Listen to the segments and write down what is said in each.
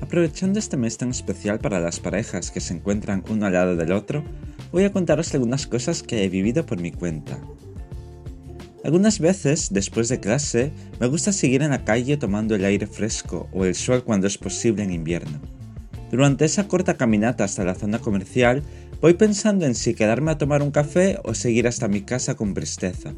Aprovechando este mes tan especial para las parejas que se encuentran uno al lado del otro, voy a contaros algunas cosas que he vivido por mi cuenta. Algunas veces, después de clase, me gusta seguir en la calle tomando el aire fresco o el sol cuando es posible en invierno. Durante esa corta caminata hasta la zona comercial, voy pensando en si quedarme a tomar un café o seguir hasta mi casa con presteza.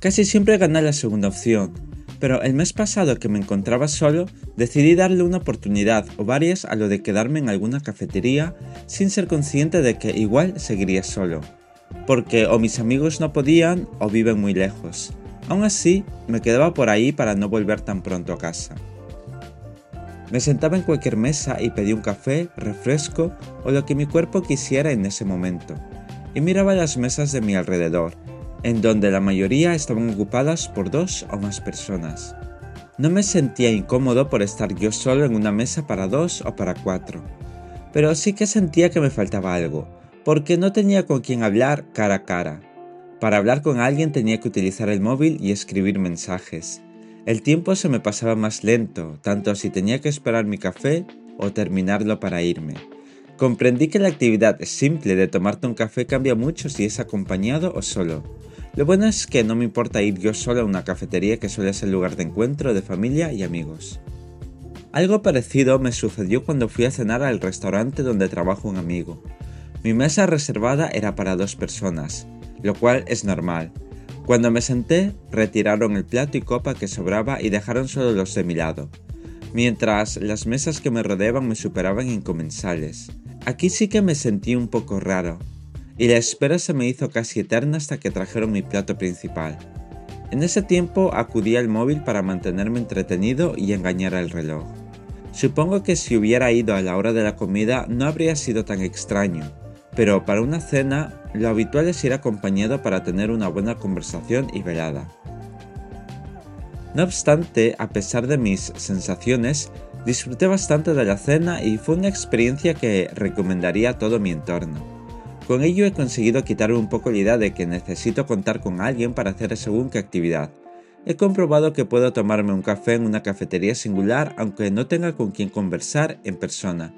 Casi siempre gané la segunda opción, pero el mes pasado que me encontraba solo, decidí darle una oportunidad o varias a lo de quedarme en alguna cafetería sin ser consciente de que igual seguiría solo, porque o mis amigos no podían o viven muy lejos. Aún así, me quedaba por ahí para no volver tan pronto a casa. Me sentaba en cualquier mesa y pedí un café, refresco o lo que mi cuerpo quisiera en ese momento, y miraba las mesas de mi alrededor, en donde la mayoría estaban ocupadas por dos o más personas. No me sentía incómodo por estar yo solo en una mesa para dos o para cuatro, pero sí que sentía que me faltaba algo, porque no tenía con quien hablar cara a cara. Para hablar con alguien tenía que utilizar el móvil y escribir mensajes. El tiempo se me pasaba más lento, tanto si tenía que esperar mi café o terminarlo para irme. Comprendí que la actividad simple de tomarte un café cambia mucho si es acompañado o solo. Lo bueno es que no me importa ir yo solo a una cafetería que suele ser lugar de encuentro de familia y amigos. Algo parecido me sucedió cuando fui a cenar al restaurante donde trabaja un amigo. Mi mesa reservada era para dos personas, lo cual es normal. Cuando me senté, retiraron el plato y copa que sobraba y dejaron solo los de mi lado, mientras las mesas que me rodeaban me superaban en comensales. Aquí sí que me sentí un poco raro, y la espera se me hizo casi eterna hasta que trajeron mi plato principal. En ese tiempo acudí al móvil para mantenerme entretenido y engañar al reloj. Supongo que si hubiera ido a la hora de la comida no habría sido tan extraño, pero para una cena lo habitual es ir acompañado para tener una buena conversación y velada. No obstante, a pesar de mis sensaciones, disfruté bastante de la cena y fue una experiencia que recomendaría a todo mi entorno. Con ello he conseguido quitarme un poco la idea de que necesito contar con alguien para hacer según qué actividad. He comprobado que puedo tomarme un café en una cafetería singular aunque no tenga con quien conversar en persona,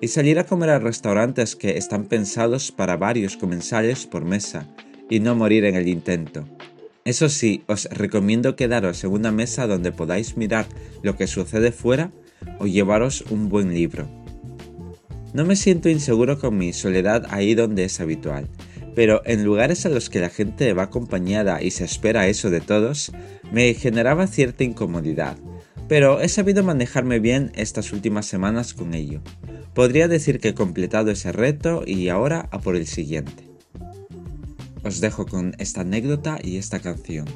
y salir a comer a restaurantes que están pensados para varios comensales por mesa, y no morir en el intento. Eso sí, os recomiendo quedaros en una mesa donde podáis mirar lo que sucede fuera o llevaros un buen libro. No me siento inseguro con mi soledad ahí donde es habitual, pero en lugares a los que la gente va acompañada y se espera eso de todos, me generaba cierta incomodidad, pero he sabido manejarme bien estas últimas semanas con ello. Podría decir que he completado ese reto y ahora a por el siguiente. Os dejo con esta anécdota y esta canción.